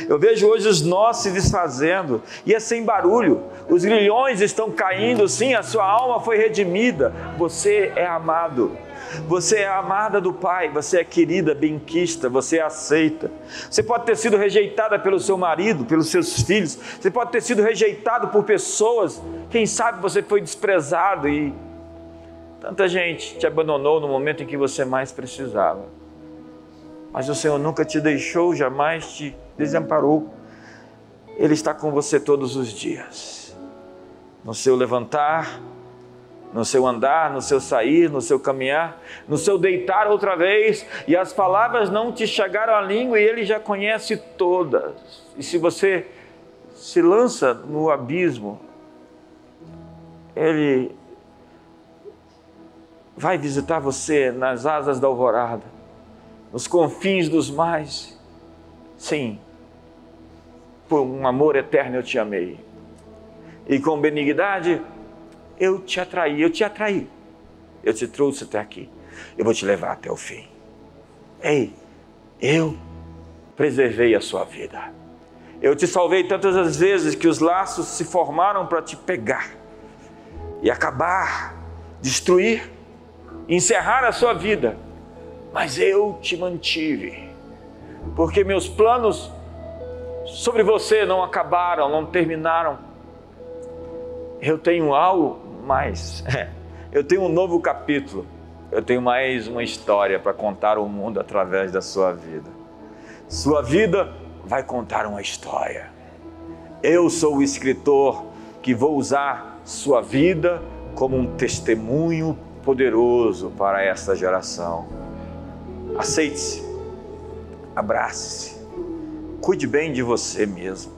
Eu vejo hoje os nós se desfazendo e é sem barulho. Os grilhões estão caindo, sim, a sua alma foi redimida. Você é amado. Você é amada do Pai, você é querida, benquista, você é aceita. Você pode ter sido rejeitada pelo seu marido, pelos seus filhos, você pode ter sido rejeitado por pessoas, quem sabe você foi desprezado e tanta gente te abandonou no momento em que você mais precisava. Mas o Senhor nunca te deixou, jamais te desamparou. Ele está com você todos os dias. No seu levantar, no seu andar, no seu sair, no seu caminhar, no seu deitar outra vez, e as palavras não te chegaram à língua e ele já conhece todas. E se você se lança no abismo, ele vai visitar você nas asas da alvorada, nos confins dos mais Sim, por um amor eterno eu te amei. E com benignidade eu te atraí, eu te atraí. Eu te trouxe até aqui. Eu vou te levar até o fim. Ei, eu preservei a sua vida. Eu te salvei tantas as vezes que os laços se formaram para te pegar e acabar, destruir, encerrar a sua vida. Mas eu te mantive, porque meus planos sobre você não acabaram, não terminaram. Eu tenho algo mais. Eu tenho um novo capítulo. Eu tenho mais uma história para contar ao mundo através da sua vida. Sua vida vai contar uma história. Eu sou o escritor que vou usar sua vida como um testemunho poderoso para esta geração. Aceite-se, abrace-se, cuide bem de você mesmo.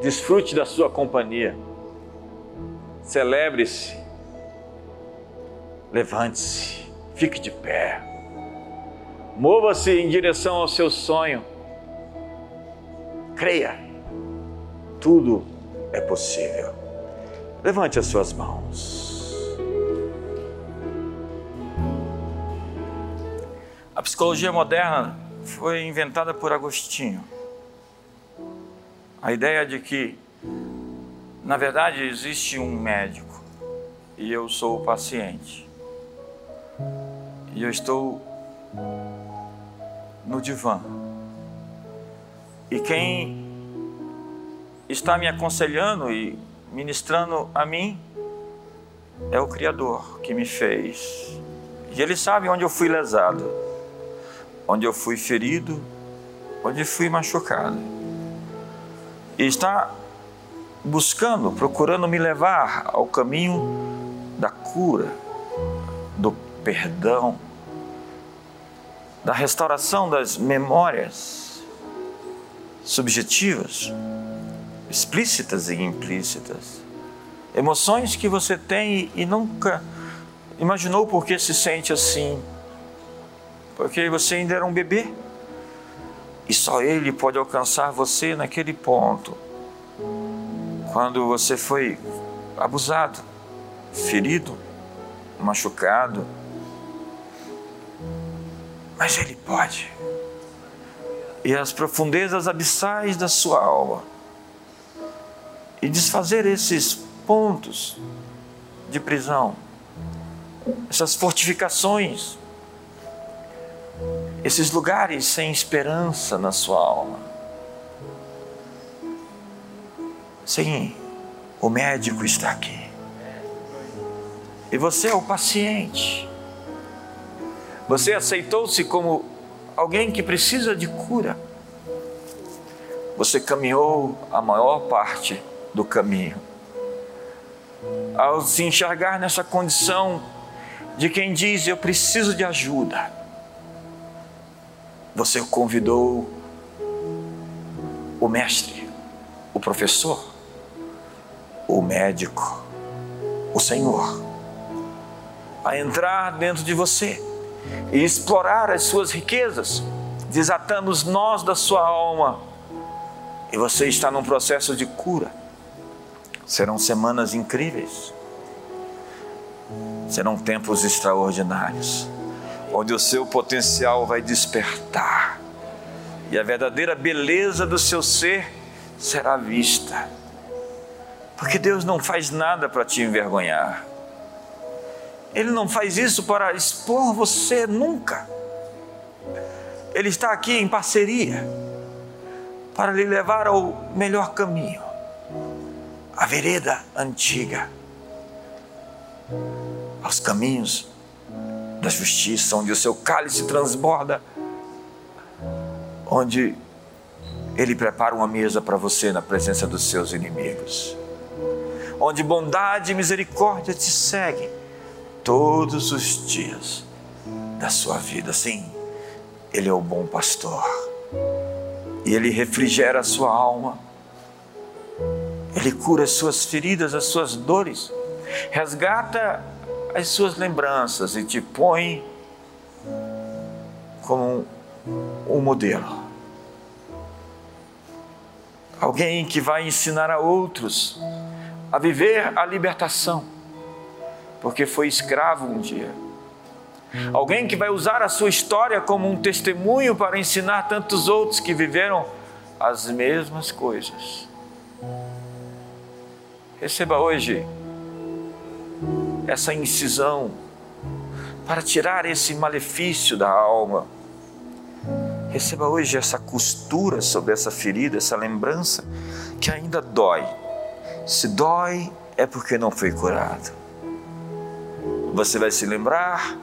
Desfrute da sua companhia. Celebre-se. Levante-se. Fique de pé. Mova-se em direção ao seu sonho. Creia. Tudo é possível. Levante as suas mãos. A psicologia moderna foi inventada por Agostinho. A ideia de que, na verdade, existe um médico e eu sou o paciente. E eu estou no divã. E quem está me aconselhando e ministrando a mim é o Criador que me fez. E Ele sabe onde eu fui lesado, onde eu fui ferido, onde fui machucado. E está buscando, procurando me levar ao caminho da cura, do perdão, da restauração das memórias subjetivas explícitas e implícitas. Emoções que você tem e nunca imaginou por que se sente assim. Porque você ainda era um bebê. E só Ele pode alcançar você naquele ponto. Quando você foi abusado, ferido, machucado. Mas Ele pode. E as profundezas abissais da sua alma e desfazer esses pontos de prisão, essas fortificações, esses lugares sem esperança na sua alma. Sim, o médico está aqui. E você é o paciente. Você aceitou-se como alguém que precisa de cura. Você caminhou a maior parte do caminho. Ao se enxergar nessa condição de quem diz eu preciso de ajuda, você convidou o mestre, o professor, o médico, o Senhor, a entrar dentro de você e explorar as suas riquezas, desatando os nós da sua alma. E você está num processo de cura Serão semanas incríveis. Serão tempos extraordinários, onde o seu potencial vai despertar e a verdadeira beleza do seu ser será vista. Porque Deus não faz nada para te envergonhar. Ele não faz isso para expor você nunca. Ele está aqui em parceria para lhe levar ao melhor caminho a vereda antiga, aos caminhos da justiça, onde o seu cálice transborda, onde ele prepara uma mesa para você na presença dos seus inimigos, onde bondade e misericórdia te seguem todos os dias da sua vida. Sim, Ele é o bom pastor. E Ele refrigera a sua alma ele cura as suas feridas, as suas dores, resgata as suas lembranças e te põe como um modelo. Alguém que vai ensinar a outros a viver a libertação, porque foi escravo um dia. Alguém que vai usar a sua história como um testemunho para ensinar tantos outros que viveram as mesmas coisas. Receba hoje essa incisão para tirar esse malefício da alma. Receba hoje essa costura sobre essa ferida, essa lembrança que ainda dói. Se dói, é porque não foi curado. Você vai se lembrar,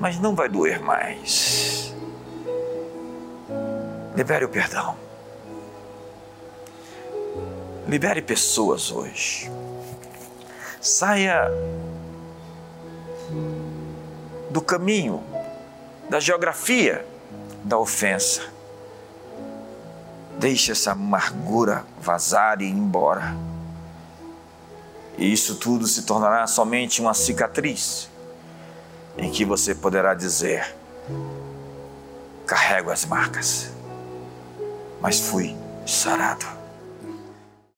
mas não vai doer mais. Libere o perdão. Libere pessoas hoje. Saia do caminho, da geografia da ofensa. Deixe essa amargura vazar e ir embora. E isso tudo se tornará somente uma cicatriz em que você poderá dizer: carrego as marcas, mas fui sarado.